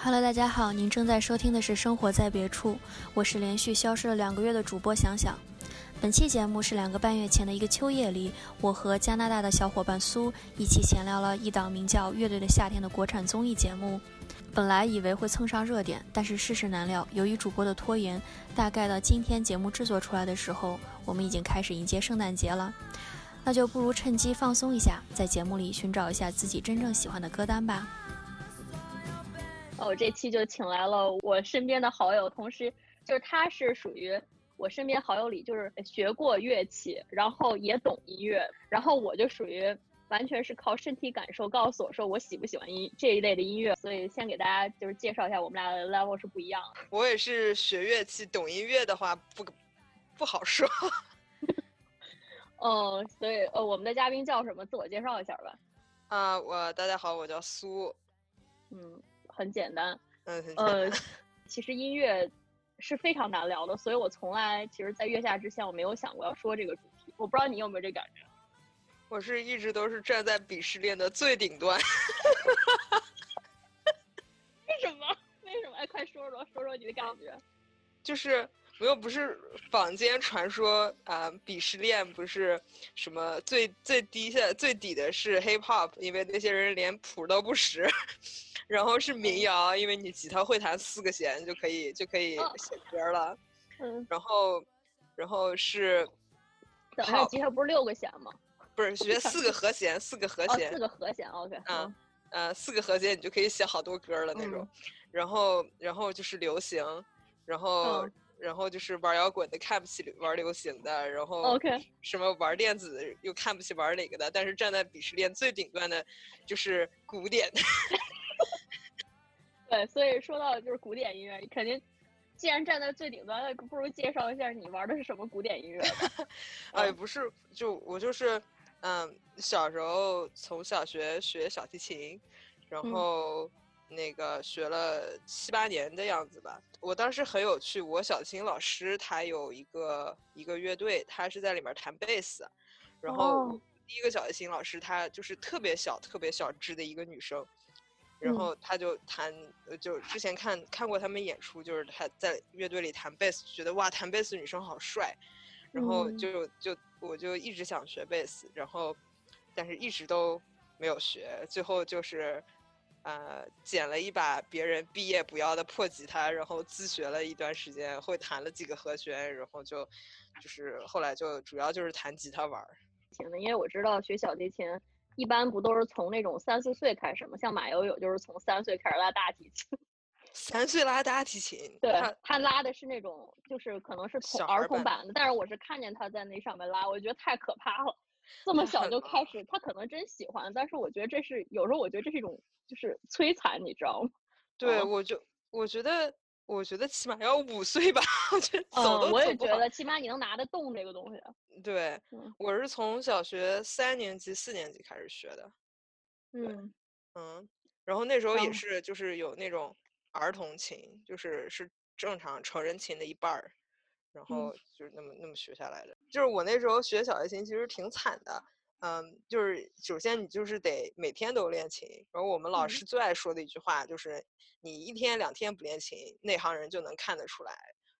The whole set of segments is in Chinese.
Hello，大家好，您正在收听的是《生活在别处》，我是连续消失了两个月的主播想想。本期节目是两个半月前的一个秋夜里，我和加拿大的小伙伴苏一起闲聊了一档名叫《乐队的夏天》的国产综艺节目。本来以为会蹭上热点，但是世事难料，由于主播的拖延，大概到今天节目制作出来的时候，我们已经开始迎接圣诞节了。那就不如趁机放松一下，在节目里寻找一下自己真正喜欢的歌单吧。哦，这期就请来了我身边的好友，同时就是他是属于我身边好友里就是学过乐器，然后也懂音乐，然后我就属于完全是靠身体感受告诉我说我喜不喜欢音这一类的音乐，所以先给大家就是介绍一下我们俩的 level 是不一样的。我也是学乐器，懂音乐的话不不好说。嗯，所以呃，我们的嘉宾叫什么？自我介绍一下吧。啊，我大家好，我叫苏。嗯。很简单，嗯，呃，其实音乐是非常难聊的，所以我从来其实，在月下之前，我没有想过要说这个主题。我不知道你有没有这感觉？我是一直都是站在鄙视链的最顶端。为什么？为什么？哎，快说说，说说你的感觉。就是。没有，不是坊间传说啊，鄙视链不是什么最最低下最底的是 hip hop，因为那些人连谱都不识，然后是民谣，因为你吉他会弹四个弦就可以就可以写歌了，嗯，然后然后是，还有吉他不是六个弦吗？不是学四个和弦，四个和弦，四个和弦，OK，嗯呃，四个和弦你就可以写好多歌了那种，然后然后就是流行，然后。然后就是玩摇滚的看不起玩流行的，然后 OK 什么玩电子又看不起玩哪个的，但是站在鄙视链最顶端的，就是古典。对，所以说到就是古典音乐，肯定既然站在最顶端，那不如介绍一下你玩的是什么古典音乐。啊，也不是，就我就是，嗯，小时候从小学学小提琴，然后。那个学了七八年的样子吧，我当时很有趣。我小提琴老师他有一个一个乐队，他是在里面弹贝斯。然后第一个小提琴老师她就是特别小、特别小只的一个女生，然后他就弹，就之前看看过他们演出，就是他在乐队里弹贝斯，觉得哇，弹贝斯女生好帅，然后就就我就一直想学贝斯，然后但是一直都没有学，最后就是。呃，捡了一把别人毕业不要的破吉他，然后自学了一段时间，会弹了几个和弦，然后就，就是后来就主要就是弹吉他玩儿。行的，因为我知道学小提琴一般不都是从那种三四岁开始吗？像马友友就是从三岁开始拉大提琴。三岁拉大提琴？对，他拉的是那种就是可能是童儿童版的，但是我是看见他在那上面拉，我觉得太可怕了。这么小 就开始，他可能真喜欢，但是我觉得这是有时候我觉得这是一种。就是摧残，你知道吗？对，我就我觉得，我觉得起码要五岁吧。我觉得走都我也觉得，起码你能拿得动这个东西。对，我是从小学三年级、四年级开始学的。嗯嗯，然后那时候也是，就是有那种儿童琴，就是是正常成人琴的一半儿，然后就是那么那么学下来的。就是我那时候学小提琴，其实挺惨的。嗯，就是首先你就是得每天都练琴，然后我们老师最爱说的一句话就是，你一天两天不练琴，内行人就能看得出来。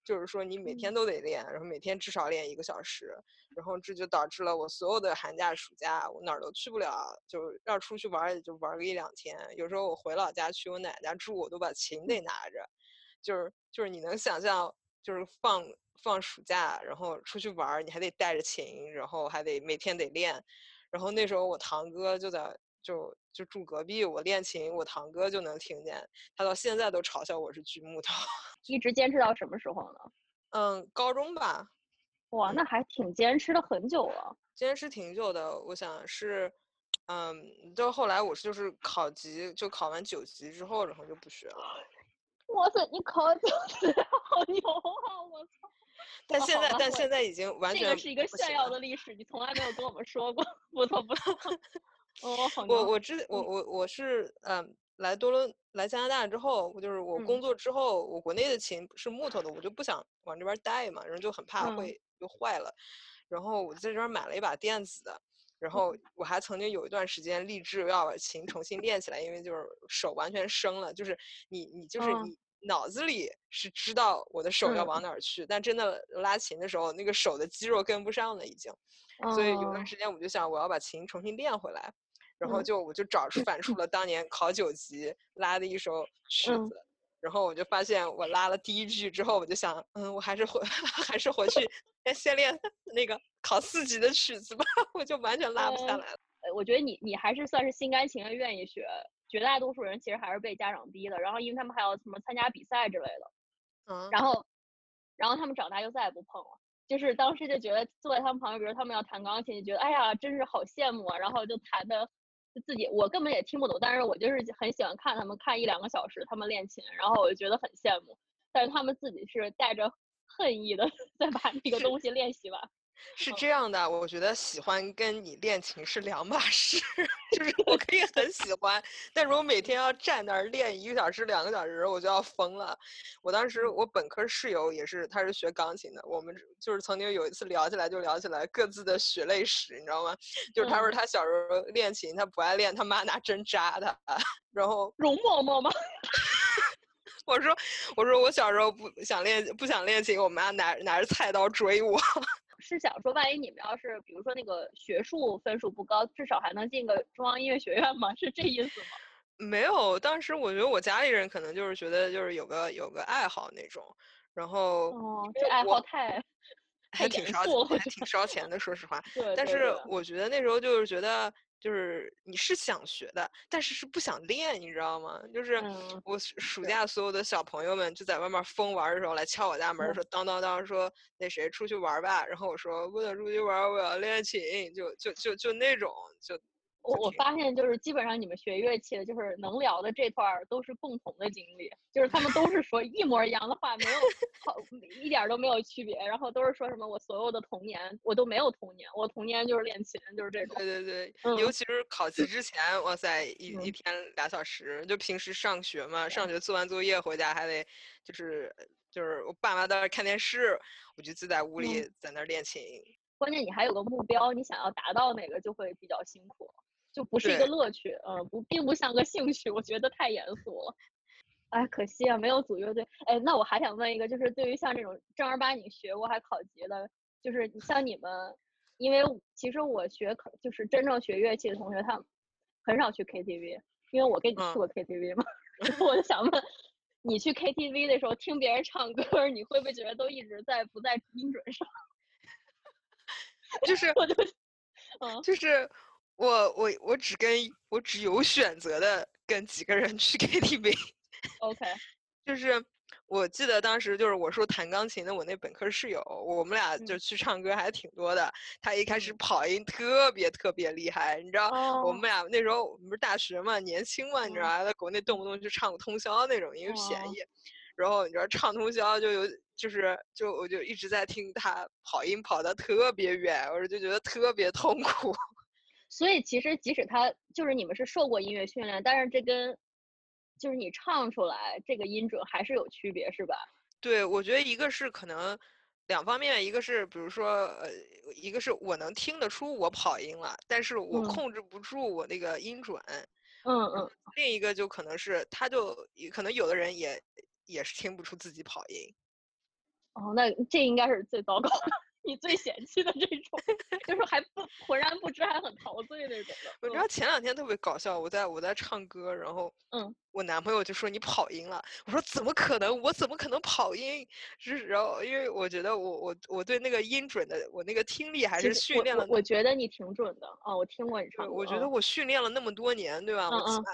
就是说你每天都得练，然后每天至少练一个小时，然后这就导致了我所有的寒假暑假我哪儿都去不了，就要出去玩也就玩个一两天。有时候我回老家去我奶奶家住，我都把琴得拿着。就是就是你能想象，就是放放暑假，然后出去玩，你还得带着琴，然后还得每天得练。然后那时候我堂哥就在就就住隔壁，我练琴，我堂哥就能听见，他到现在都嘲笑我是锯木头。一直坚持到什么时候呢？嗯，高中吧。哇，那还挺坚持了很久了。坚持挺久的，我想是，嗯，到后来我是就是考级，就考完九级之后，然后就不学了。哇塞，你考九级，好牛啊！我操。但现在，但现在已经完全这个是一个炫耀的历史，你从来没有跟我们说过。不错不错，哦，好。我我之我我我是嗯，来多伦来加拿大之后，我就是我工作之后，我国内的琴是木头的，我就不想往这边带嘛，然后就很怕会就坏了，然后我在这边买了一把电子的，然后。我还曾经有一段时间立志要把琴重新练起来，因为就是手完全生了，就是你你就是嗯你脑子里是知道我的手要嗯。往哪儿去，但真的拉琴的时候，那个手的肌肉跟不上了已经。所以有段嗯时间我就想我要把琴重新练回来，然后嗯就我就找出。反出了当年考九级拉的一首曲嗯。子。然后我就发现，我拉了第一句之后，我就想，嗯，我还是回，还是回去先先练那个考四级的曲子吧，我就完全拉不下嗯来了。呃我觉得你你还是算是心甘情愿愿意学，绝大多数人其实还是被家长逼的。然后因为他们还要什么参加比赛之类的，嗯，然后然后他们长大就再也不碰了。就是当时就觉得坐在他们旁边，比如他们要弹钢琴，就觉得哎呀，真是好羡慕啊。然后就弹的自己，我根本也听不懂，但是我就是很喜欢看他们看一两个小时他们练琴，然后我就觉得很羡慕。但是他们自己是带着恨意的 在把这个东西练习完。是嗯这样的，我觉得喜欢跟你练琴是两码事。就是我可以很喜欢，但如果每天要站那儿练一个小时、两个小时，我就要疯了。我当时我本科室友也是，他是学钢琴的，我们就是曾经有一次聊起来就聊起来各自的血泪史，你知道吗？就是他说嗯他小时候练琴，他不爱练，他妈拿针扎他，然后容嬷嬷吗？我说我说我小时候不想练不想练琴，我妈拿拿着菜刀追我。是想说，万一你们要是比如说那个学术分数不高，至少还能进个中央音乐学院吗？是这意思吗？没有，当时我觉得我家里人可能就是觉得就是有个有个爱好那种，然后哦，这爱好太太还挺烧还挺。烧 钱的，说实话。对，但是我觉得那时候就是觉得，就是你是想学的，但是是不想练，你知道吗？就是嗯我暑假所有的小朋友们就在外面疯玩儿的时候来敲我家门说当当当，说那谁出去玩儿吧。然后我说不能出去玩儿，我要练琴，就就就就那种就。我我发现就是基本上你们学乐器的，就是能聊的这段儿都是共同的经历，就是他们都是说一模一样的话，没有好一点儿都没有区别，然后都是说什么我所有的童年我都没有童年，我童年就是练琴，就是这种。对对对，嗯尤其是考级之前，哇塞，一一嗯天俩小时，就平时上学嘛，上学做完作业回家还得，就是就是我爸妈在那儿看电视，我就自在屋里嗯在那儿练琴。关键你还有个目标，你想要达到哪个就会比较辛苦，就不是一个乐趣，呃，不，并不像个兴趣，我觉得太严肃了。哎，可惜啊，没有组乐队。哎，那我还想问一个，就是对于像这种正儿八经学过还考级的，就是你像你们，因为其实我学考就是真正学乐器的同学，他很少去 KTV，因为我跟你去嗯过 KTV 嘛，然后我就想问，你去 KTV 的时候听别人唱歌，你会不会觉得都一直在不在音准上？就是 我就，嗯，就是我我我只跟我只有选择的跟几个人去 KTV，OK，就是我记得当时就是我说弹钢琴的我那本科室友，我们俩就嗯去唱歌还挺多的。他一开始嗯跑音特别特别厉害，你知道，我哦们俩那时候我们不是大学嘛，年轻嘛，你知道，在国内动不动就唱个通宵那种，因为便哦宜。然后你知道唱通宵就有就是就我就一直在听他跑音跑的特别远，我就觉得特别痛苦。所以其实即使他就是你们是受过音乐训练，但是这跟就是你唱出来这个音准还是有区别，是吧？对，我觉得一个是可能两方面，一个是比如说呃，一个是我能听得出我跑音了，但是我嗯控制不住我那个音准。嗯嗯，另一个就可能是他就可能有的人也也是听不出自己跑音。哦，那这应该是最糟糕的，你最嫌弃的这种，就是还不浑然不知，还很陶醉那种的。我知道前两天特别搞笑，我在我在唱歌，然后嗯我男朋友就说你跑音了，我说怎么可能？我怎么可能跑音？是然后因为我觉得我我我对那个音准的我那个听力还是训练了我我觉得你挺准的啊、我听过你，唱歌。我觉得嗯我训练了那么多年，对吧？我起码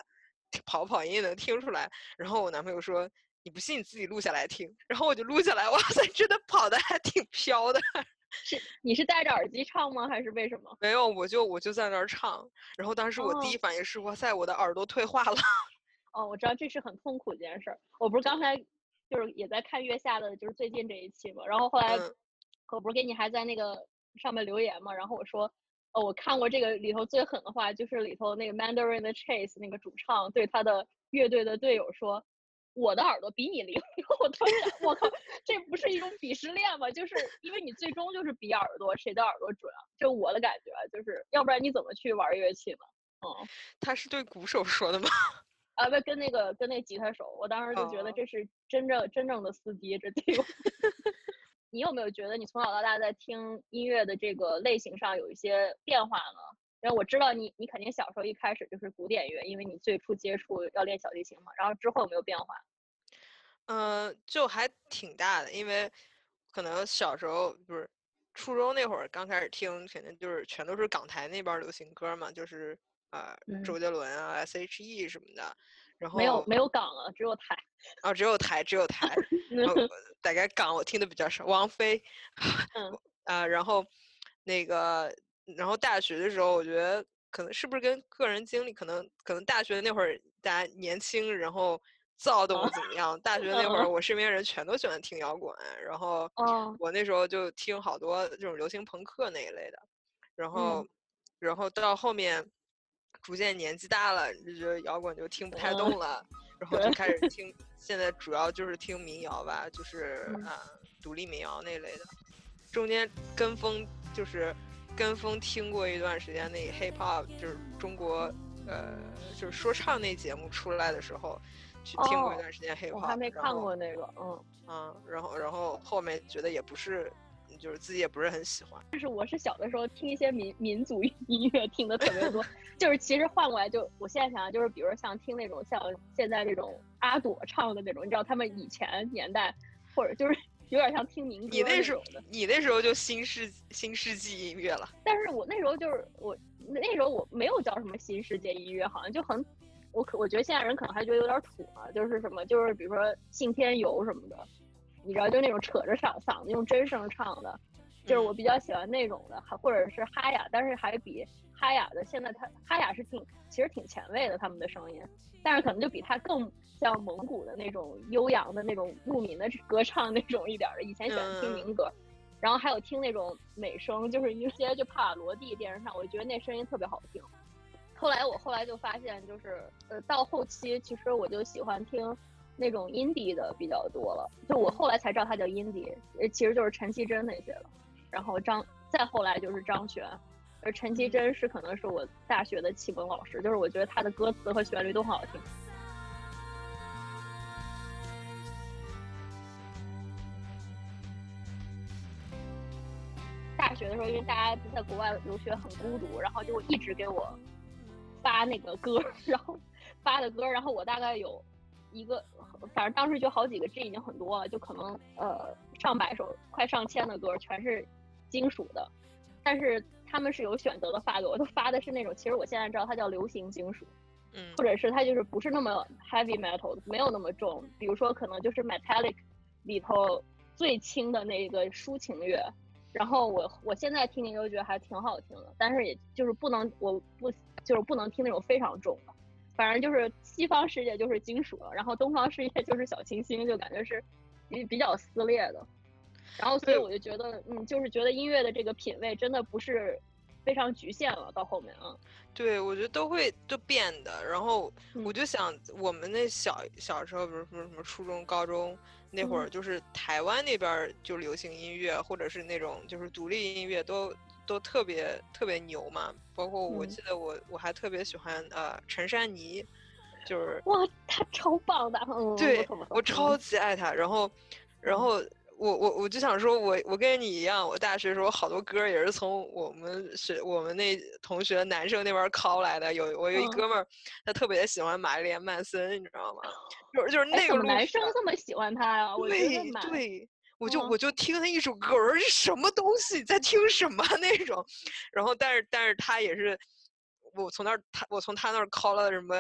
跑跑音也能听出来。然后我男朋友说：“你不信你自己录下来听。”然后我就录下来，哇塞，真的跑的还挺飘的。是你是戴着耳机唱吗？还是为什么？没有，我就我就在那儿唱。然后当时我第哦一反应是：哇塞，我的耳朵退化了。哦，我知道这是很痛苦的一件事儿。我不是刚才就是也在看月下的，就是最近这一期嘛，然后后来嗯我不是给你还在那个上面留言嘛，然后我说，哦，我看过这个里头最狠的话，就是里头那个 Mandarin 的 Chase 那个主唱对他的乐队的队友说，我的耳朵比你灵，我当时，我靠，这不是一种鄙视链吗？就是因为你最终就是比耳朵谁的耳朵准啊，就我的感觉就是，要不然你怎么去玩乐器呢？嗯，他是对鼓手说的吗？啊，不，跟那个跟那吉他手，我当时就觉得这是真正真正的司机，这地方。你有没有觉得你从小到大在听音乐的这个类型上有一些变化呢？因为我知道你，你肯定小时候一开始就是古典乐，因为你最初接触要练小提琴嘛。然后之后有没有变化？嗯，就还挺大的，因为可能小时候不是初中那会儿刚开始听，肯定就是全都是港台那边流行歌嘛，就是呃周杰伦啊、S.H.E 什么的。然后没有没有港了，只有台。啊，只有台，只有台。大概港我听的比较少，王菲。嗯。啊，然后那个。然后大学的时候，我觉得可能是不是跟个人经历，可能可能大学那会儿大家年轻，然后躁动怎么样？大学那会儿，我身边人全都喜欢听摇滚，然后我那时候就听好多这种流行朋克那一类的，然后然后到后面逐渐年纪大了，就觉得摇滚就听不太动。了，然后就开始 听，现在主要就是听民谣吧，就是啊独立民谣那类的，中间跟风就是。跟风听过一段时间那个 hip hop，就是中国，呃，就是说唱那节目出来的时候，去听过一段时间 hip hop。我还没看过那个，嗯。嗯，然后，然后后面觉得也不是，就是自己也不是很喜欢。就是我是小的时候听一些民民族音乐听的特别多，就是其实换过来就，我现在想想就是，比如像听那种像现在这种阿朵唱的那种，你知道他们以前年代，或者就是。有点像听民歌。你那时候，你那时候就新世新世纪音乐了。但是我那时候就是我那时候我没有叫什么新世界音乐，好像就很，我可我觉得现在人可能还觉得有点土啊，就是什么就是比如说信天游什么的，你知道就那种扯着嗓嗓子用真声唱的，就是我比较喜欢那种的，还或者是哈雅，但是还比哈雅的现在他哈雅是挺其实挺前卫的他们的声音，但是可能就比他更。像蒙古的那种悠扬的那种牧民的歌唱那种一点的，以前喜欢听民歌，然后还有听那种美声，就是一些就帕瓦罗蒂电视上，我觉得那声音特别好听。后来我后来就发现，就是呃到后期其实我就喜欢听那种 indie 的比较多了，就我后来才知道它叫 indie，其实就是陈绮贞那些了。然后张再后来就是张悬，而陈绮贞是可能是我大学的启蒙老师，就是我觉得她的歌词和旋律都很好听。大学的时候，因为大家在国外留学很孤独，然后就一直给我发那个歌，然后发的歌，然后我大概有一个，反正当时就好几个 G 已经很多了，就可能呃上百首，快上千的歌，全是金属的，但是他们是有选择的发给我，都发的是那种，其实我现在知道它叫流行金属，嗯，或者是它就是不是那么 heavy metal，没有那么重，比如说可能就是 metallic 里头最轻的那个抒情乐。然后我我现在听听就觉得还挺好听的，但是也就是不能，我不就是不能听那种非常重的，反正就是西方世界就是金属，然后东方世界就是小清新，就感觉是比比较撕裂的。然后所以我就觉得，嗯，就是觉得音乐的这个品味真的不是非常局限了，到后面啊。对，我觉得都会都变的。然后我就想，我们那小小时候，比如说什么初中、高中。那会儿就是台湾那边就流行音乐，或者是那种就是独立音乐，都都特别特别牛嘛。包括我记得我我还特别喜欢呃陈珊妮，就是哇，她超棒的，嗯对我超级爱她。然后然后。我我我就想说，我我跟你一样，我大学时候好多歌也是从我们学我们那同学男生那边拷来的。有我有一哥们儿，他特别喜欢玛丽莲曼森，你知道吗？就是就是那个男生这么喜欢他呀？对对，我就我就听他一首歌，我说这什么东西，在听什么 那种。然后但是但是他也是，我从那儿他我从他那儿拷了什么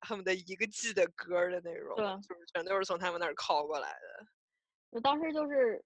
恨不得一个季的歌的那种，就是全都是从他们那儿拷过来的。我当时就是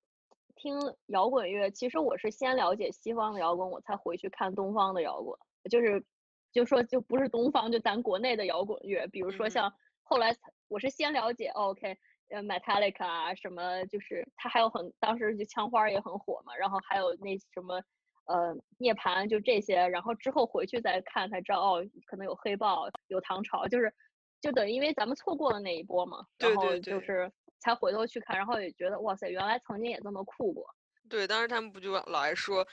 听摇滚乐，其实我是先了解西方的摇滚，我才回去看东方的摇滚。就是，就说就不是东方，就咱国内的摇滚乐，比如说像后来我是先了解，OK，呃，Metallica 啊，什么就是他还有很当时就枪花也很火嘛，然后还有那什么呃涅槃就这些，然后之后回去再看才知道哦，可能有黑豹，有唐朝，就是就等于因为咱们错过了那一波嘛，然后就是才回头去看，然后也觉得哇塞，原来曾经也这么酷过。对，当时他们不就老爱说，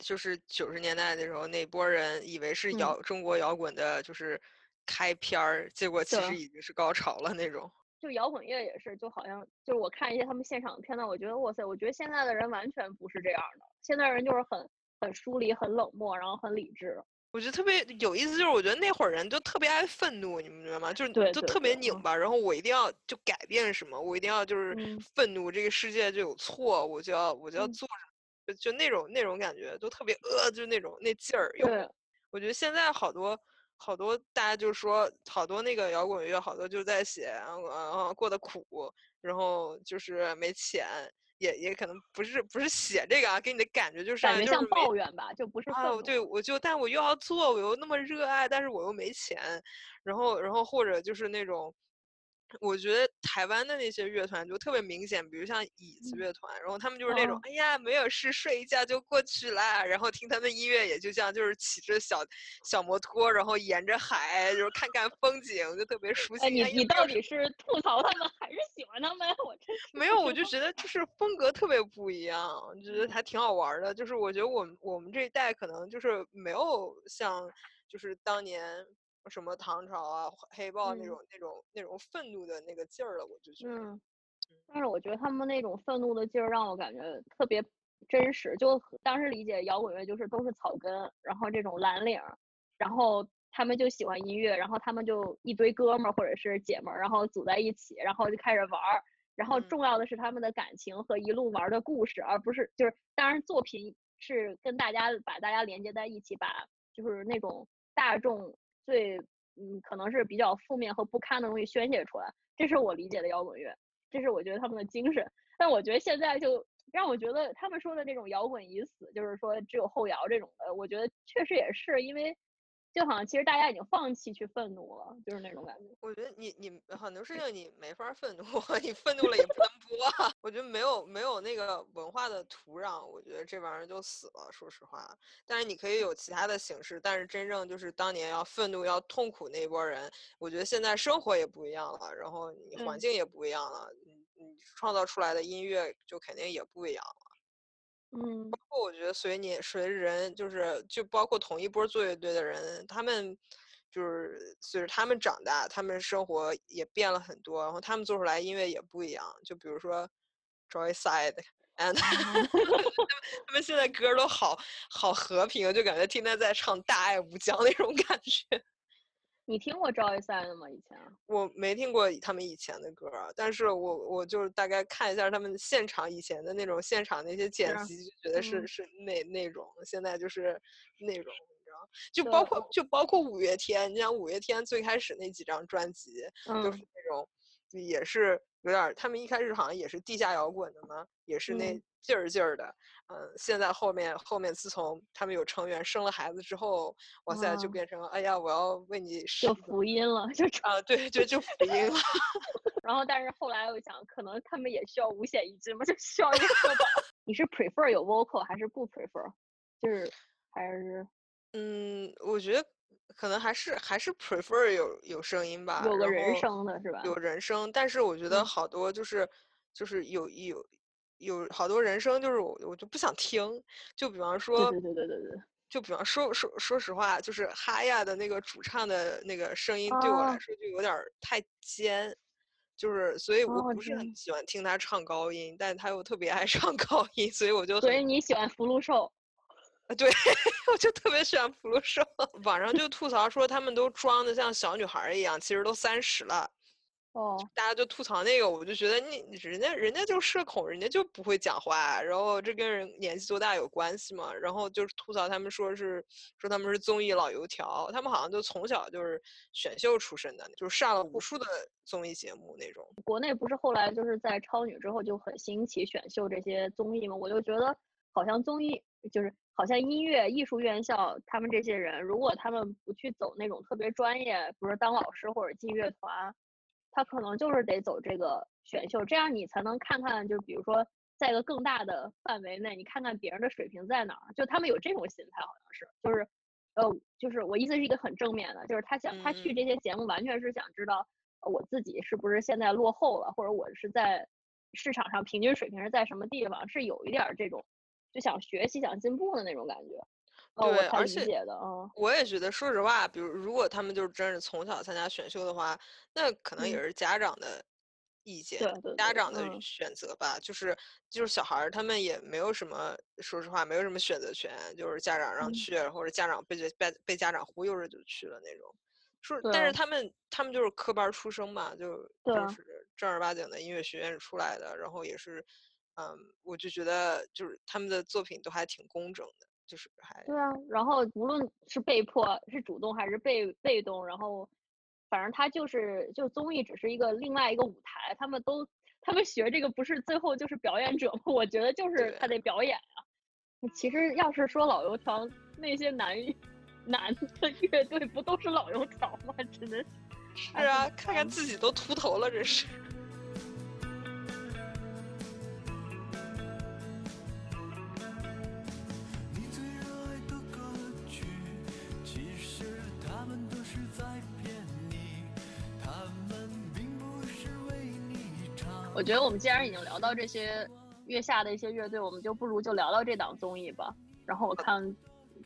就是九十年代的时候那波人以为是摇中国摇滚的，就是开篇儿，结果其实已经是高潮了那种。就摇滚乐也是，就好像就是我看一些他们现场的片段，我觉得哇塞，我觉得现在的人完全不是这样的，现在人就是很很疏离、很冷漠，然后很理智。我觉得特别有意思，就是我觉得那会儿人就特别爱愤怒，你们明白吗？就是就特别拧巴，然后我一定要就改变什么，我一定要就是愤怒，这个世界就有错，我就要我就要做什么，就那种那种感觉，就特别呃，就是那种那劲儿。对，我觉得现在好多。好多大家就说，好多那个摇滚乐，好多就在写，呃，过得苦，然后就是没钱，也也可能不是不是写这个啊，给你的感觉就是感觉像抱怨吧，就不是啊，对，我就但我又要做，我又那么热爱，但是我又没钱，然后然后或者就是那种。我觉得台湾的那些乐团就特别明显，比如像椅子乐团，然后他们就是那种，哎呀，没有事睡一觉就过去啦，然后听他们音乐也就像就是骑着小小摩托，然后沿着海就是看看风景，就特别舒心。你你到底是吐槽他们还是喜欢他们？我真没有，我就觉得就是风格特别不一样，觉得还挺好玩的。就是我觉得我们我们这一代可能就是没有像就是当年。什么唐朝啊、黑豹那种、那种、那种愤怒的那个劲儿了，我就觉得。嗯。但是我觉得他们那种愤怒的劲儿让我感觉特别真实。就当时理解摇滚乐就是都是草根，然后这种蓝领，然后他们就喜欢音乐，然后他们就一堆哥们儿或者是姐们儿，然后组在一起，然后就开始玩儿。然后重要的是他们的感情和一路玩的故事，而不是就是当然作品是跟大家把大家连接在一起，把就是那种大众。最嗯，可能是比较负面和不堪的东西宣泄出来，这是我理解的摇滚乐，这是我觉得他们的精神。但我觉得现在就让我觉得他们说的那种摇滚已死，就是说只有后摇这种的，我觉得确实也是因为。就好像其实大家已经放弃去愤怒了，就是那种感觉。我觉得你你很多事情你没法愤怒，你愤怒了也不能播。我觉得没有没有那个文化的土壤，我觉得这玩意儿就死了。说实话，但是你可以有其他的形式。但是真正就是当年要愤怒要痛苦那波人，我觉得现在生活也不一样了，然后你环境也不一样了，你你创造出来的音乐就肯定也不一样了。嗯，包括我觉得随你随着人，就是就包括同一波做乐队的人，他们就是随着他们长大，他们生活也变了很多，然后他们做出来音乐也不一样。就比如说 Joyside，and 他们现在歌都好好和平，就感觉天天在唱大爱无疆那种感觉。你听过赵一赛的吗？以前我没听过他们以前的歌，但是我我就是大概看一下他们现场以前的那种现场那些剪辑，就觉得是是那那种，现在就是那种，你知道，就包。括就包括五月天，你像五月天最开始那几张专辑就是那种，也是有点，他们一开始好像也是地下摇滚的嘛，也是那。劲儿劲儿的，嗯，现在后面后面自从他们有成员生了孩子之后，哇塞，就变成哎呀，我要为你就福音了，就啊，对，就就福音了。然后，但是后来我想，可能他们也需要五险一金嘛，就需要一个社保。你是 prefer 有 vocal 还是不 prefer？就是还是嗯，我觉得可能还是还是 prefer 有有声音吧，有个人声的是吧？有人声，但是我觉得好多就是就是有有。有好多人声，就是我我就不想听。就比方说，对对对对对，就比方说说说实话，就是哈亚的那个主唱的那个声音，对我来说就有点太尖，就是所以我不是很喜欢听他唱高音，但他又特别爱唱 高音，所以我就所以你喜欢福禄寿啊？对，我就特别喜欢福禄寿。网上就吐槽说他们都装的像小女孩一样，其实都三十了。哦，大家就吐槽那个，我就觉得你人家人家就社恐，人家就不会讲话，然后这跟人年纪多大有关系吗？然后就是吐槽他们说是说他们是综艺老油条，他们好像就从小就是选秀出身的，就是上了无数的综艺节目那种。国内不是后来就是在超女之后就很兴起选秀这些综艺吗？我就觉得好像综艺就是好像音乐艺术院校他们这些人，如果他们不去走那种特别专业，比如说当老师或者进乐团。他可能就是得走这个选秀，这样你才能看看，就比如说在一个更大的范围内，你看看别人的水平在哪儿。就他们有这种心态，好像是，就是呃，就是我意思是一个很正面的，就是他想他去这些节目完全是想知道我自己是不是现在落后了，或者我是在市场上平均水平是在什么地方，是有一点这种就想学习、想进步的那种感觉。对，而且我也觉得，说实话，比如如果他们就是真是从小参加选秀的话，那可能也是家长的意见，家长的选择吧。就是就是小孩儿他们也没有什么，说实话，没有什么选择权，就是家长让去，或者家长被被被家长忽悠着就去了那种。说，但是他们他们就是科班出生嘛，就就是正儿八经的音乐学院出来的，然后也是，嗯，我就觉得就是他们的作品都还挺工整的。就是还对啊，然后无论是被迫是主动还是被被动，然后反正他就是就综艺只是一个另外一个舞台，他们都他们学这个不是最后就是表演者吗？我觉得就是他得表演啊。其实要是说老油条那些男男的乐队不都是老油条吗？真的是啊，看看自己都秃头了，这是。我觉得我们既然已经聊到这些月下的一些乐队，我们就不如就聊聊这档综艺吧。然后我看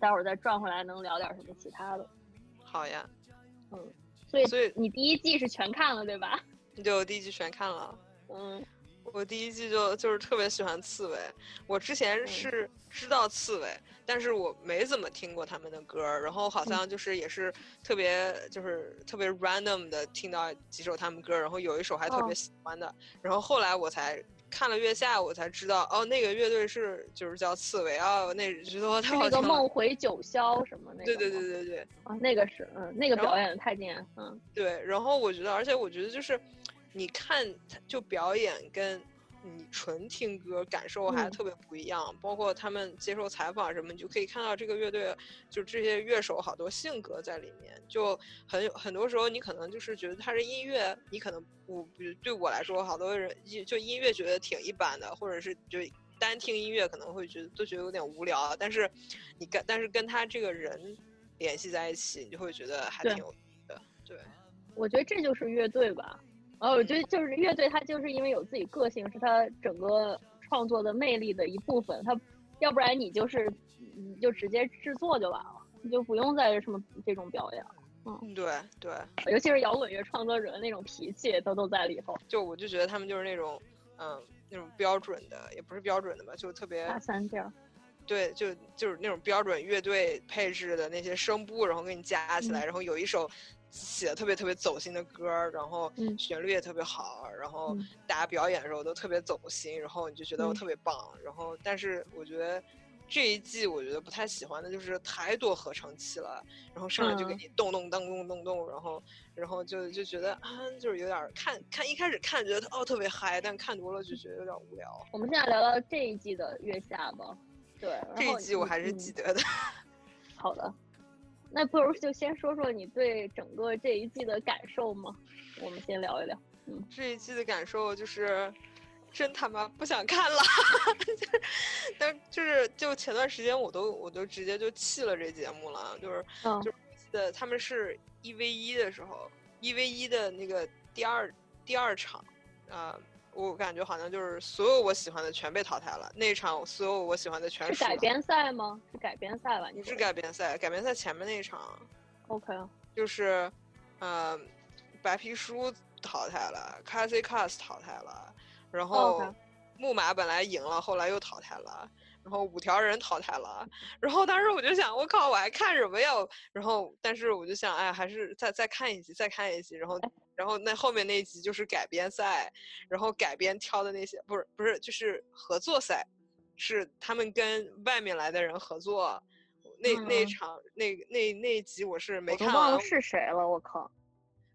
待会儿再转回来能聊点什么其他的。好呀，嗯，所以所以你第一季是全看了对吧？对，我第一季全看了。嗯。我第一季就就是特别喜欢刺猬，我之前是知道刺猬，但是我没怎么听过他们的歌然后好像就是也是特别就是特别 random 的听到几首他们歌然后有一首还特别喜欢的，然后后来我才看了月下，我才知道哦，那个乐队是就是叫刺猬啊，那觉得他那个梦回九霄什么那个，对对对对对，啊，那个是嗯，那个表演的太惊嗯，对，然后我觉得，而且我觉得就是。你看，就表演跟你纯听歌感受还特别不一样。包括他们接受采访什么，你就可以看到这个乐队，就这些乐手好多性格在里面。就很很多时候，你可能就是觉得他是音乐，你可能我对我来说，好多人就音乐觉得挺一般的，或者是就单听音乐可能会觉得都觉得有点无聊。但是你跟但是跟他这个人联系在一起，你就会觉得还挺有的。对，我觉得这就是乐队吧。哦，我觉得就是乐队，它就是因为有自己个性，是它整个创作的魅力的一部分。它要不然你就是你就直接制作就完了，你就不用再什么这种表演。嗯，对对，尤其是摇滚乐创作者的那种脾气，都都在里头。就我就觉得他们就是那种，嗯，那种标准的，也不是标准的吧，就特别大三调。对，就就是那种标准乐队配置的那些声部，然后给你加起来，然后有一首。写的特别特别走心的歌，然后旋律也特别好，然后大家表演的时候都特别走心，然后你就觉得我特别棒。然后，但是我觉得这一季我觉得不太喜欢的就是太多合成器了，然后上来就给你咚咚咚咚咚咚，然后然后就就觉得啊，就是有点看看一开始看觉得哦特别嗨，但看多了就觉得有点无聊。我们现在聊聊这一季的月下吧。对，这一季我还是记得的。好的。那不如就先说说你对整个这一季的感受吗？我们先聊一聊。嗯，这一季的感受就是，真他妈不想看了。但就是就前段时间我都我都直接就弃了这节目了，就是就是的他们是一 v 一的时候，一 v 一的那个第二第二场，啊。我感觉好像就是所有我喜欢的全被淘汰了。那场所有我喜欢的全是改编赛吗？是改编赛吧？你是改编赛，改编赛前面那一场。OK。就是，呃，白皮书淘汰了 c a s i c a s 淘汰了，然后木马本来赢了，后来又淘汰了，然后五条人淘汰了，然后当时我就想，我靠，我还看什么呀？然后，但是我就想，哎，还是再再看一集，再看一集，然后。然后那后面那一集就是改编赛，然后改编挑的那些不是不是就是合作赛，是他们跟外面来的人合作。那那场那那那集我是没看忘了是谁了，我靠！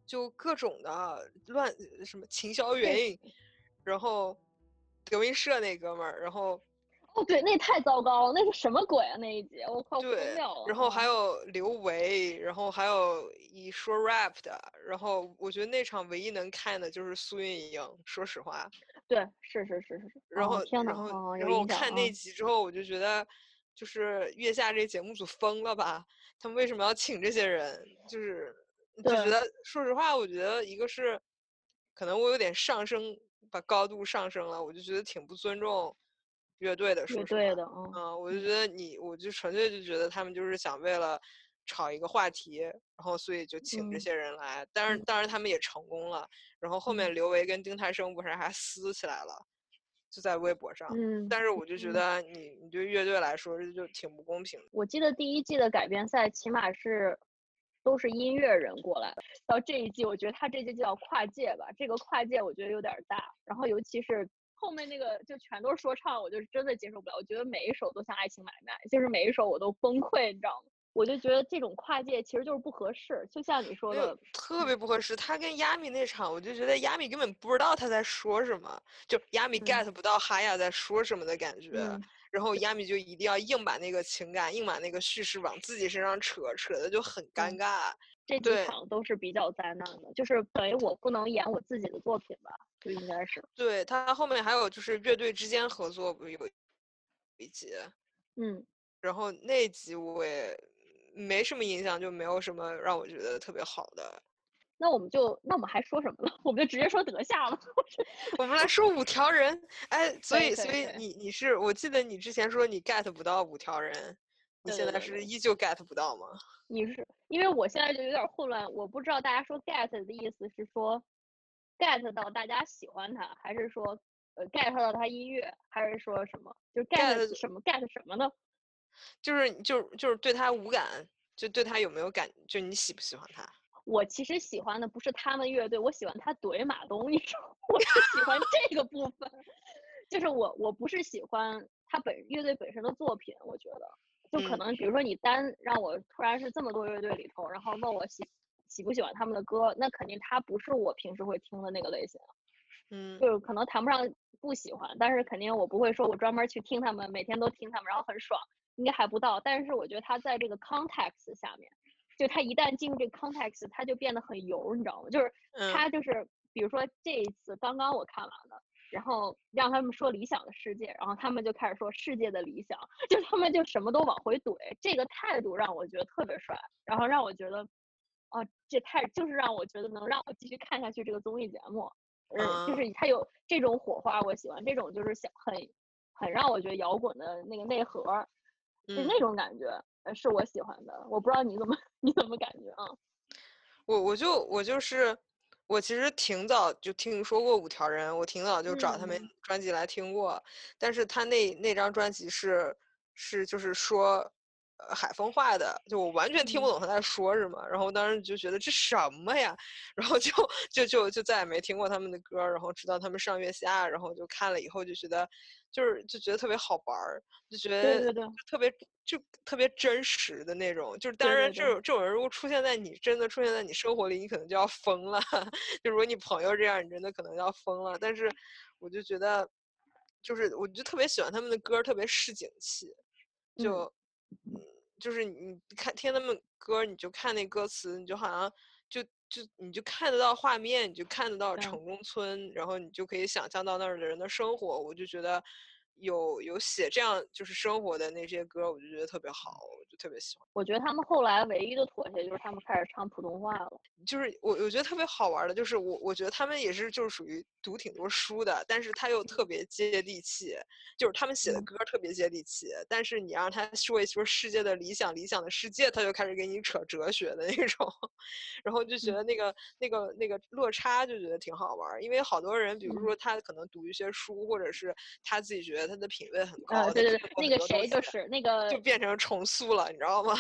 就各种的乱什么秦霄云，然后德云社那哥们儿，然后。哦，对，那太糟糕了，那是什么鬼啊？那一集我靠，疯掉了。然后还有刘维，然后还有一说 rap 的，然后我觉得那场唯一能看的就是苏运莹，说实话。对，是是是是是。然后，天然后，然后看那集之后，我就觉得，就是月下这节目组疯了吧？他们为什么要请这些人？就是就觉得，说实话，我觉得一个是可能我有点上升，把高度上升了，我就觉得挺不尊重乐队的。说对的，嗯，我就觉得你，我就纯粹就觉得他们就是想为了炒一个话题，然后所以就请这些人来。但是，当然他们也成功了。然后后面刘维跟丁太升不是还撕起来了？就在微博上，嗯，但是我就觉得你你对乐队来说就挺不公平的。我记得第一季的改编赛起码是都是音乐人过来的，到这一季我觉得他这季叫跨界吧，这个跨界我觉得有点大。然后尤其是后面那个就全都是说唱，我就真的接受不了。我觉得每一首都像爱情买卖，就是每一首我都崩溃，你知道吗？我就觉得这种跨界其实就是不合适，就像你说的，特别不合适。他跟亚米那场，我就觉得亚米根本不知道他在说什么，就亚米 get 不到哈亚在说什么的感觉。然后亚米就一定要硬把那个情感、硬把那个叙事往自己身上扯，扯的就很尴尬。这几场都是比较灾难的，就是等于我不能演我自己的作品吧，就应该是。对他后面还有就是乐队之间合作不有一集，嗯，然后那集我也。没什么印象，就没有什么让我觉得特别好的。那我们就，那我们还说什么了？我们就直接说德夏了。我们来说五条人。哎，所以，所以你你是，我记得你之前说你 get 不到五条人，你现在是依旧 get 不到吗？你是，因为我现在就有点混乱，我不知道大家说 get 的意思是说 get 到大家喜欢他，还是说呃 get 到他音乐，还是说什么？就 get 什么 get 什么呢？就是就就是对他无感，就对他有没有感？就你喜不喜欢他？我其实喜欢的不是他们乐队，我喜欢他怼马东，你知道，我是喜欢这个部分。就是我我不是喜欢他本乐队本身的作品，我觉得就可能比如说你单让我突然是这么多乐队里头，然后问我喜喜不喜欢他们的歌，那肯定他不是我平时会听的那个类型。嗯，就是可能谈不上不喜欢，但是肯定我不会说我专门去听他们，每天都听他们，然后很爽。应该还不到，但是我觉得他在这个 context 下面，就他一旦进入这个 context，他就变得很油，你知道吗？就是他就是，比如说这一次刚刚我看完了，然后让他们说理想的世界，然后他们就开始说世界的理想，就他们就什么都往回怼，这个态度让我觉得特别帅，然后让我觉得，哦，这太就是让我觉得能让我继续看下去这个综艺节目，嗯，就是他有这种火花，我喜欢这种就是想很很让我觉得摇滚的那个内核。就那种感觉，呃，是我喜欢的。我不知道你怎么 你怎么感觉啊？我我就我就是，我其实挺早就听说过五条人，我挺早就找他们专辑来听过。但是他那那张专辑是是就是说。海风话的，就我完全听不懂他在说什么，然后当时就觉得这什么呀，然后就就就就再也没听过他们的歌，然后直到他们上月下，然后就看了以后就觉得，就是就觉得特别好玩儿，就觉得特别就特别真实的那种，就是当然这种这种人如果出现在你真的出现在你生活里，你可能就要疯了，就如果你朋友这样，你真的可能要疯了。但是我就觉得，就是我就特别喜欢他们的歌，特别市井气，就。就是你看听他们歌，你就看那歌词，你就好像就就你就看得到画面，你就看得到城中村，然后你就可以想象到那儿的人的生活。我就觉得有有写这样就是生活的那些歌，我就觉得特别好。我就特别喜欢，我觉得他们后来唯一的妥协就是他们开始唱普通话了。就是我我觉得特别好玩的，就是我我觉得他们也是就是属于读挺多书的，但是他又特别接地气，就是他们写的歌特别接地气。但是你让他说一说世界的理想，理想的世界，他就开始给你扯哲学的那种，然后就觉得那个那个那个落差就觉得挺好玩。因为好多人，比如说他可能读一些书，或者是他自己觉得他的品味很高，对对对，那个谁就是那个就变成重塑了。你知道吗？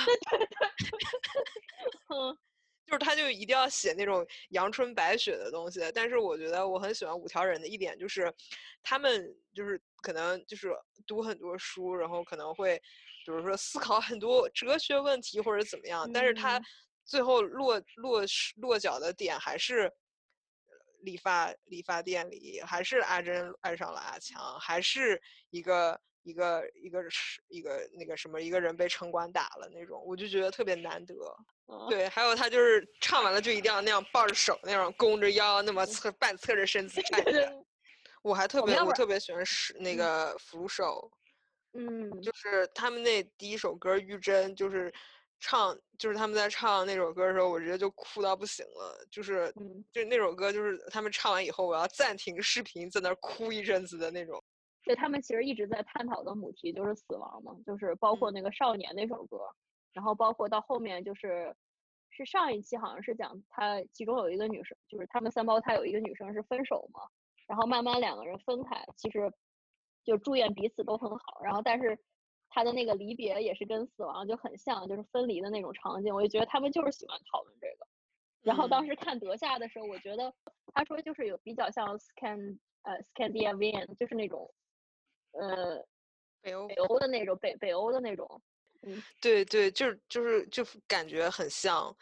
嗯，就是他，就一定要写那种阳春白雪的东西。但是我觉得我很喜欢五条人的一点就是，他们就是可能就是读很多书，然后可能会，比如说思考很多哲学问题或者怎么样。但是他最后落落落脚的点还是理发理发店里，还是阿珍爱上了阿强，还是一个。一个一个是一个那个什么一个人被城管打了那种，我就觉得特别难得。对，还有他就是唱完了就一定要那样抱着手那种弓着腰那么侧半侧着身子站着。我还特别我特别喜欢是那个扶手，嗯，就是他们那第一首歌《玉珍》，就是唱，就是他们在唱那首歌的时候，我直接就哭到不行了。就是，就那首歌，就是他们唱完以后，我要暂停视频，在那儿哭一阵子的那种。对他们其实一直在探讨的母题就是死亡嘛，就是包括那个少年那首歌，然后包括到后面就是，是上一期好像是讲他其中有一个女生，就是他们三胞胎有一个女生是分手嘛，然后慢慢两个人分开，其实就祝愿彼此都很好，然后但是他的那个离别也是跟死亡就很像，就是分离的那种场景，我就觉得他们就是喜欢讨论这个。然后当时看德夏的时候，我觉得他说就是有比较像 Scan 呃 Scandinavian，就是那种。呃，北欧北欧。的那种北北欧的那种，嗯，对对，就是就是就感觉很像，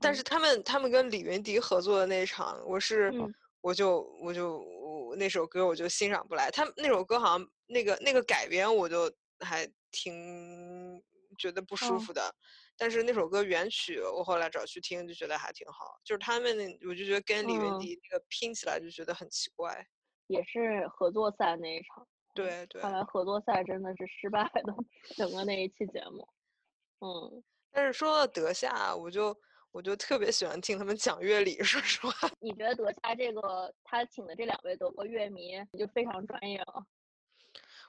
但是他们他们跟李云迪合作的那一场，我是我就我就我那首歌我就欣赏不来，他们那首歌好像那个那个改编我就还挺觉得不舒服的，但是那首歌原曲我后来找去听就觉得还挺好，就是他们那我就觉得跟李云迪那个拼起来就觉得很奇怪，也是合作赛那一场。对对，看来合作赛真的是失败的，整个那一期节目。嗯，但是说到德夏，我就我就特别喜欢听他们讲乐理。说实话，你觉得德夏这个他请的这两位德国乐迷就非常专业了？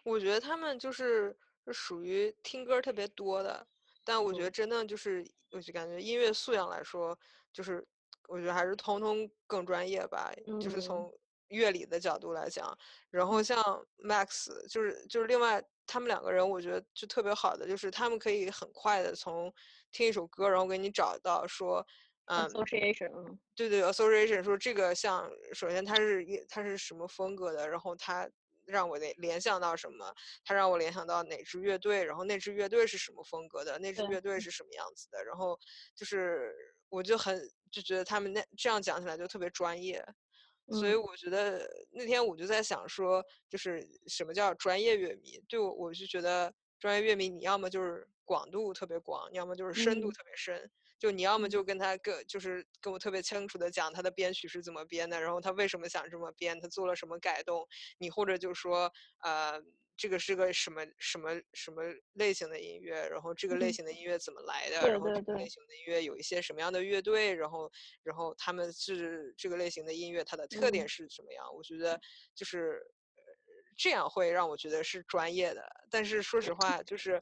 我觉得他们就是属于听歌特别多的，但我觉得真的就是，我就感觉音乐素养来说，就是我觉得还是通通更专业吧，就是从。乐理的角度来讲，然后像 Max 就是就是另外他们两个人，我觉得就特别好的就是他们可以很快的从听一首歌，然后给你找到说，嗯，association，对对，association 说这个像首先它是一它是什么风格的，然后它让我联联想到什么，他让我联想到哪支乐队，然后那支乐队是什么风格的，那支乐队是什么样子的，然后就是我就很就觉得他们那这样讲起来就特别专业。所以我觉得那天我就在想说，就是什么叫专业乐迷？对我，我就觉得专业乐迷，你要么就是广度特别广，要么就是深度特别深。就你要么就跟他跟就是跟我特别清楚的讲他的编曲是怎么编的，然后他为什么想这么编，他做了什么改动。你或者就说，呃。这个是个什么什么什么类型的音乐？然后这个类型的音乐怎么来的？然后这个类型的音乐有一些什么样的乐队？然后然后他们是这个类型的音乐，它的特点是什么样？我觉得就是这样会让我觉得是专业的。但是说实话，就是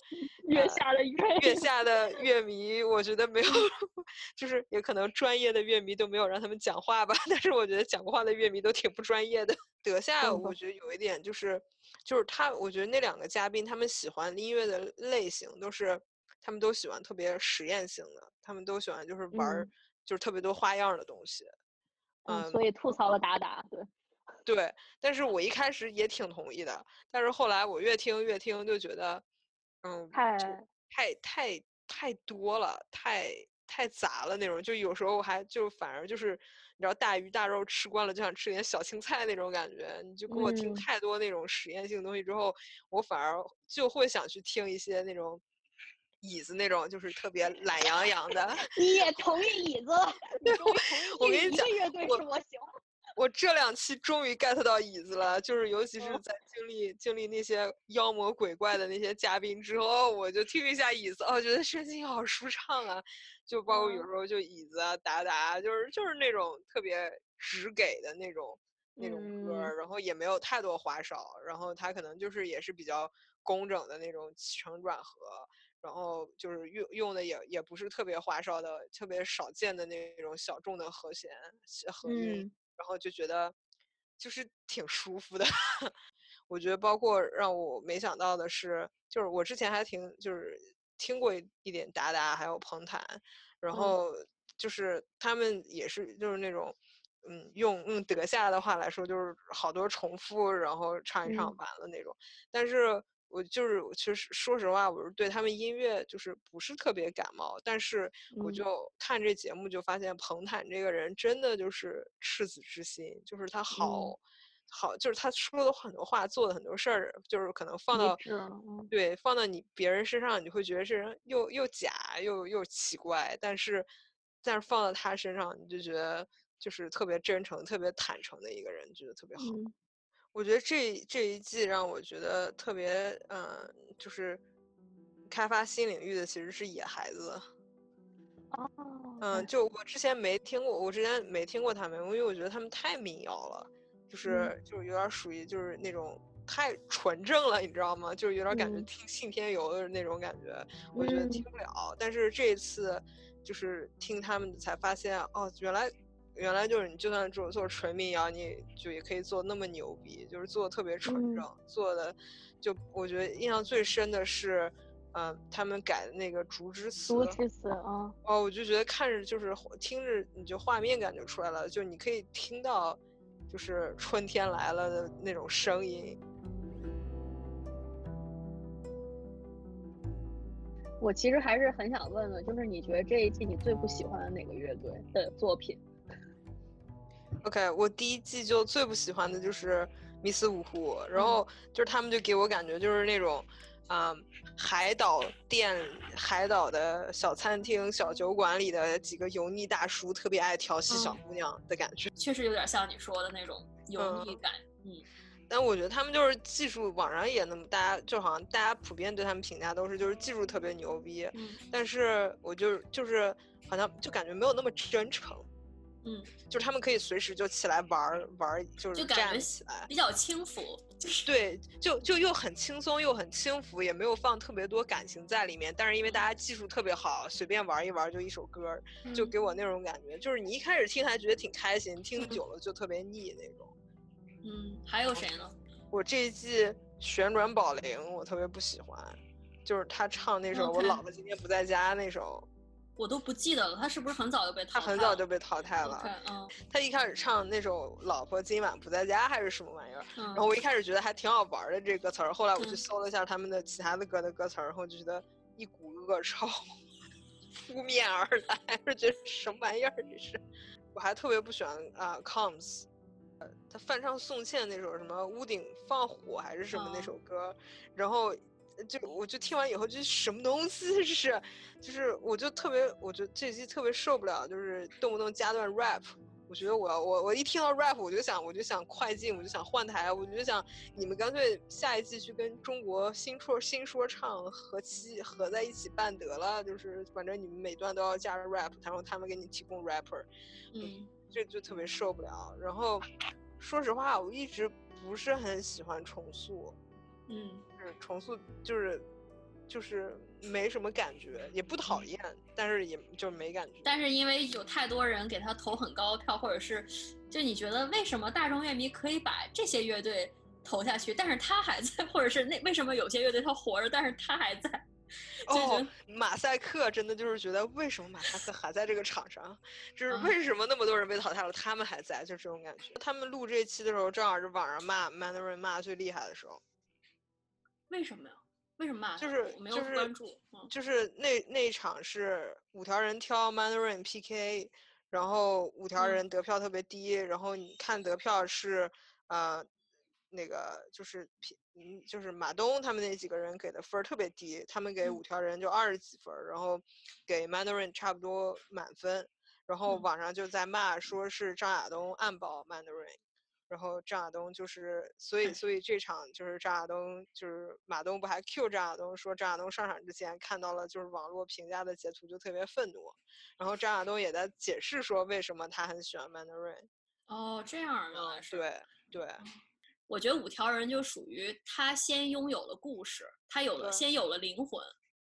月下的乐月下的乐 迷，我觉得没有，就是也可能专业的乐迷都没有让他们讲话吧。但是我觉得讲过话的乐迷都挺不专业的。德夏，我觉得有一点就是。就是他，我觉得那两个嘉宾他们喜欢音乐的类型都是，他们都喜欢特别实验性的，他们都喜欢就是玩，就是特别多花样的东西。嗯，所以吐槽了达达，对。对，但是我一开始也挺同意的，但是后来我越听越听就觉得，嗯，太太太太多了，太。太杂了那种，就有时候还就反而就是，你知道大鱼大肉吃惯了，就想吃点小青菜那种感觉。你就给我听太多那种实验性东西之后，我反而就会想去听一些那种椅子那种，就是特别懒洋洋的。你也同意椅子？对，我跟你讲，乐队是我喜欢。我这两期终于 get 到椅子了，就是尤其是在经历经历那些妖魔鬼怪的那些嘉宾之后，我就听一下椅子，哦，觉得身心好舒畅啊！就包括有时候就椅子啊，达达，就是就是那种特别直给的那种那种歌，然后也没有太多花哨，然后他可能就是也是比较工整的那种起承转合，然后就是用用的也也不是特别花哨的，特别少见的那种小众的和弦和音。然后就觉得，就是挺舒服的。我觉得，包括让我没想到的是，就是我之前还挺就是听过一点达达，还有彭坦，然后就是他们也是就是那种，嗯，用用德夏的话来说，就是好多重复，然后唱一唱完了那种。但是。我就是，其实说实话，我是对他们音乐就是不是特别感冒，但是我就看这节目就发现彭坦这个人真的就是赤子之心，就是他好，好，就是他说的很多话，做的很多事儿，就是可能放到对放到你别人身上，你会觉得是又又假又又奇怪，但是但是放到他身上，你就觉得就是特别真诚、特别坦诚的一个人，觉得特别好。我觉得这这一季让我觉得特别，嗯，就是开发新领域的其实是野孩子。哦。嗯，就我之前没听过，我之前没听过他们，因为我觉得他们太民谣了，就是就是有点属于就是那种太纯正了，你知道吗？就是有点感觉听信天游的那种感觉，我觉得听不了。但是这一次就是听他们才发现，哦，原来。原来就是你，就算做做纯民谣，你就也可以做那么牛逼，就是做的特别纯正，做的就我觉得印象最深的是，嗯，他们改的那个竹枝词。竹枝词啊。哦，我就觉得看着就是听着你就画面感就出来了，就你可以听到，就是春天来了的那种声音。我其实还是很想问问，就是你觉得这一季你最不喜欢的哪个乐队的作品？OK，我第一季就最不喜欢的就是迷思五湖，然后就是他们就给我感觉就是那种，啊，海岛店、海岛的小餐厅、小酒馆里的几个油腻大叔，特别爱调戏小姑娘的感觉。确实有点像你说的那种油腻感，嗯。但我觉得他们就是技术，网上也那么，大家就好像大家普遍对他们评价都是就是技术特别牛逼，嗯。但是我就就是好像就感觉没有那么真诚。嗯，就是他们可以随时就起来玩儿玩儿，就是站起来，比较轻浮，就是对，就就又很轻松又很轻浮，也没有放特别多感情在里面。但是因为大家技术特别好，随便玩一玩就一首歌，就给我那种感觉，就是你一开始听还觉得挺开心，听久了就特别腻那种。嗯，还有谁呢？我这一季旋转宝铃我特别不喜欢，就是他唱那首《我老婆今天不在家》那首。我都不记得了，他是不是很早就被淘汰？他很早就被淘汰了。嗯，他一开始唱那首《老婆今晚不在家》还是什么玩意儿，然后我一开始觉得还挺好玩的这歌词儿，后来我去搜了一下他们的其他的歌的歌词儿，然后就觉得一股恶臭扑面而来，就觉得什么玩意儿这是。我还特别不喜欢啊，Comes，呃，他翻唱宋茜那首什么屋顶放火还是什么那首歌，然后。就我就听完以后就什么东西这是，就是我就特别，我就这期特别受不了，就是动不动加段 rap。我觉得我我我一听到 rap，我就想我就想快进，我就想换台，我就想你们干脆下一季去跟中国新说新说唱合期合在一起办得了，就是反正你们每段都要加入 rap，然后他们给你提供 rapper。嗯，这就特别受不了。然后说实话，我一直不是很喜欢重塑。嗯。重塑就是就是没什么感觉，也不讨厌，但是也就没感觉。但是因为有太多人给他投很高的票，或者是就你觉得为什么大众乐迷可以把这些乐队投下去，但是他还在，或者是那为什么有些乐队他活着，但是他还在？哦，马赛克真的就是觉得为什么马赛克还在这个场上？就是为什么那么多人被淘汰了，他们还在？就这种感觉。他们录这期的时候，正好是网上骂 Mandarin 骂最厉害的时候。为什么呀？为什么骂？就是没有关注，就是那那一场是五条人挑 Mandarin PK，然后五条人得票特别低，然后你看得票是呃那个就是嗯就是马东他们那几个人给的分儿特别低，他们给五条人就二十几分，然后给 Mandarin 差不多满分，然后网上就在骂说是张亚东暗保 Mandarin。然后张亚东就是，所以所以这场就是张亚东就是马东不还 Q 张亚东说张亚东上场之前看到了就是网络评价的截图就特别愤怒，然后张亚东也在解释说为什么他很喜欢 Mandarin。哦，这样啊，对对，我觉得五条人就属于他先拥有了故事，他有了先有了灵魂，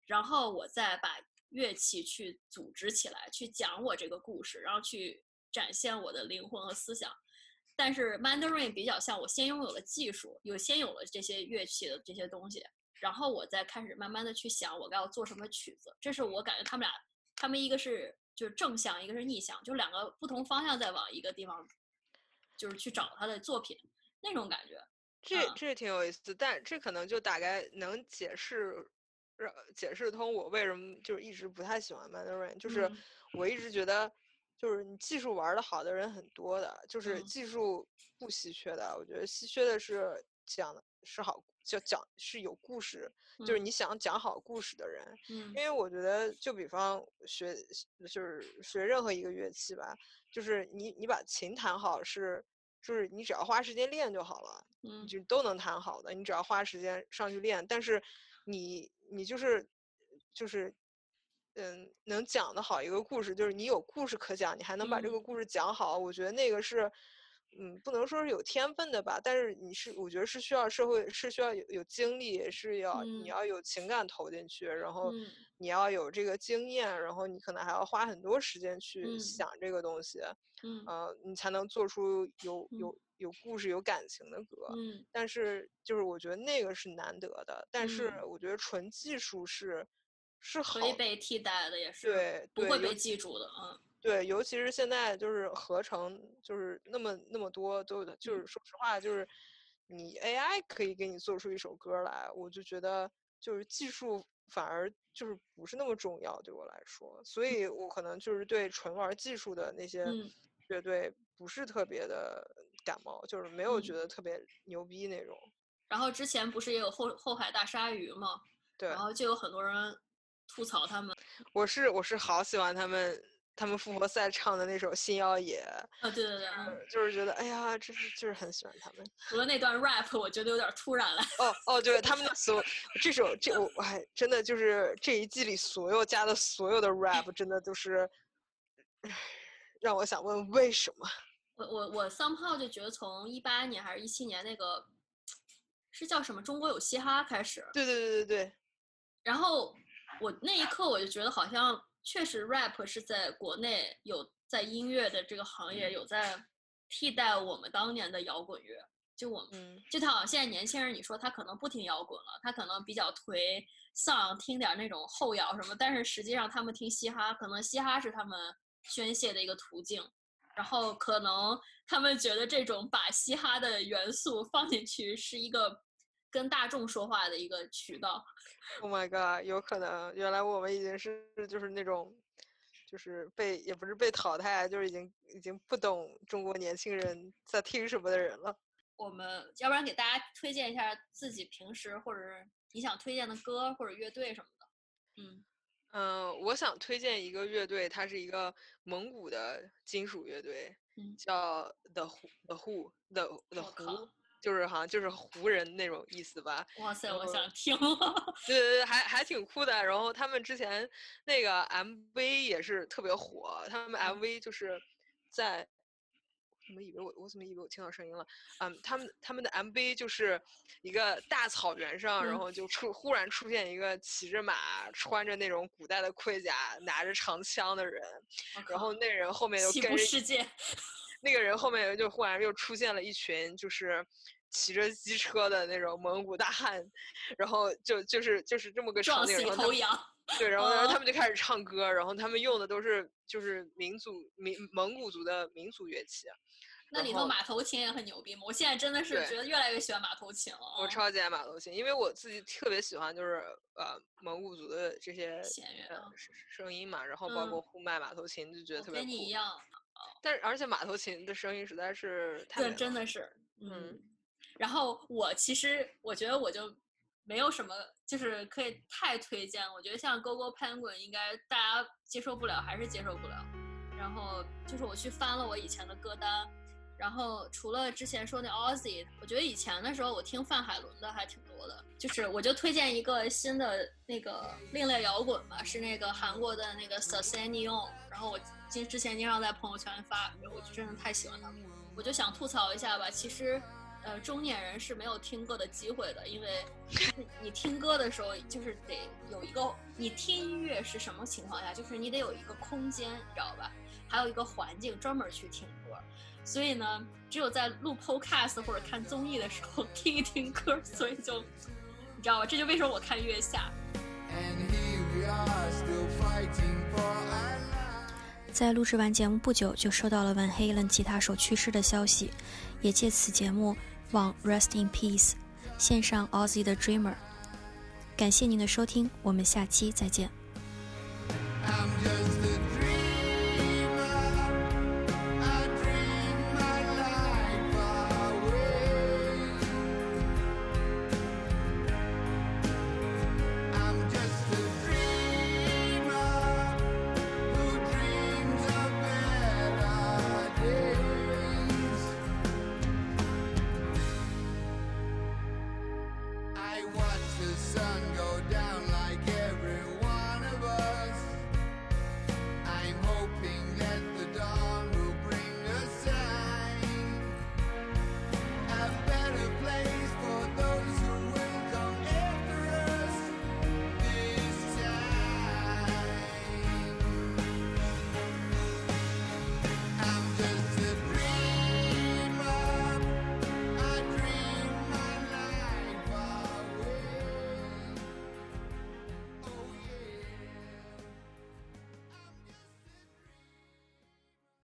然后我再把乐器去组织起来，去讲我这个故事，然后去展现我的灵魂和思想。但是 Mandarin 比较像我先拥有了技术，有先有了这些乐器的这些东西，然后我再开始慢慢的去想我要做什么曲子。这是我感觉他们俩，他们一个是就是正向，一个是逆向，就两个不同方向在往一个地方，就是去找他的作品那种感觉。这这挺有意思，但这可能就大概能解释，让解释通我为什么就是一直不太喜欢 Mandarin，就是我一直觉得。就是你技术玩的好的人很多的，就是技术不稀缺的。我觉得稀缺的是讲的是好，就讲是有故事，就是你想讲好故事的人。嗯，因为我觉得，就比方学，就是学任何一个乐器吧，就是你你把琴弹好是就是你只要花时间练就好了，嗯就都能弹好的。你只要花时间上去练，但是你你就是就是嗯，能讲的好一个故事，就是你有故事可讲，你还能把这个嗯。故事讲好，我觉得那个是。嗯，不能说是有天分的吧，但是你是，我觉得是需要社会，是需要有有精力，是要嗯。你要有情感投进去，然后嗯。你要有这个经验，然后你可能还要花很多时间去嗯。想这个东西，嗯。呃，你才能做出有嗯。有有故事、有感情的歌。嗯。但是就是我觉得那个是难得的，但是嗯。我觉得纯技术是是可以被替代的也是对不会被记住的，嗯。对，尤其是现在就是合成，就是那么那么多都有的，就是说实话，就是你 AI 可以给你做出一首歌来，我就觉得就是技术反而就是不是那么重要对我来说，所以我可能就是对纯玩技术的那些嗯。乐队不是特别的感冒，就是没有觉嗯。得特别牛逼那种。然后之前不是也有后后海大鲨鱼吗？对。然，后就有很多人吐槽他们，我是我是好喜欢他们他们复活赛唱的那首《星耀野》。啊对对对，嗯，就是觉得，哎呀，真是就是很喜欢他们。除了那段 rap，我觉得有点突然了。哦哦，对他们的所这首这我我还真的就是这一季里所有加的所有的 rap，真的都是让我想问为什么？我我我 somehow 就觉得从一八年还是一七年那个是叫什么中国有嘻哈开始，对对对对对，然后我那一刻我就觉得好像确实 rap 是在国内有在音乐的这个行业有在替代我们当年的摇滚乐。就我们嗯就他好像现在年轻人，你说他可能不听摇滚了，他可能比较颓丧，听点儿那种后摇什么，但是实际上他们听嘻哈，可能嘻哈是他们宣泄的一个途径，然后可能他们觉得这种把嘻哈的元素放进去是一个跟大众说话的一个渠道。，Oh my god，有可能原来我们已经是就是那种。就是被也不是被淘汰，就是已经已经不懂中国年轻人在听什么的人了。我们要不然给大家推荐一下自己平时或者是你想推荐的歌或者乐队什么的。嗯嗯，我想推荐一个乐队，它是一个蒙古的金属乐队，嗯叫 The Who The Who The The Who，就是好像就是胡人那种意思吧。哇塞，我想听。对对对，还还挺酷的。然后他们之前那个 MV 也是特别火，他们嗯 MV 就是在。我怎么以为我我怎么以为我听到声音了？嗯，他们他们的 MV 就是一个大草原上，然嗯后就出忽然出现一个骑着马、穿着那种古代的盔甲、拿着长枪的人，然后那人后面就跟着世界，那个人后面就忽然又出现了一群就是骑着机车的那种蒙古大汉，然后就就是就是这么个场景。对，然后然后他嗯们就开始唱歌，然后他们用的都是就是民族民蒙古族的民族乐器。那里头马头琴也很牛逼吗？我现在真的是觉得越来越喜欢马头琴了。嗯我超级爱马头琴，因为我自己特别喜欢就是呃蒙古族的这些弦乐呃啊声声音嘛，然后包嗯括呼麦、马头琴就觉得特别酷。跟你一样，但是而且马头琴的声音实在是太对，真的是，嗯嗯。然后我其实我觉得我就没有什么，就是可以太推荐。我觉得像 Go Go Penguin 应该大家接受不了，还是接受不了。然后就是我去翻了我以前的歌单，然后除了之前说那 Ozzy，我觉得以前的时候我听范海伦的还挺多的。就是我就推荐一个新的那个另类摇滚吧，是那个韩国的那个 s u s a n i o n 然后我经之前经常在朋友圈发，我就真的太喜欢他们了。我就想吐槽一下吧，其实，呃，中年人是没有听歌的机会的，因为你听歌的时候，就是得有一个，你听音乐是什么情况下，就是你得有一个空间，你知道吧？还有一个环境专门去听歌。所以呢只有在录 podcast 或者看综艺的时候听一听歌所以就你知道吧？这就为什么我看月下。在录制完节目不久就收到了 van halen 吉他手去世的消息也借此节目往 rest in peace 献上 all the dreamer 感谢您的收听我们下期再见。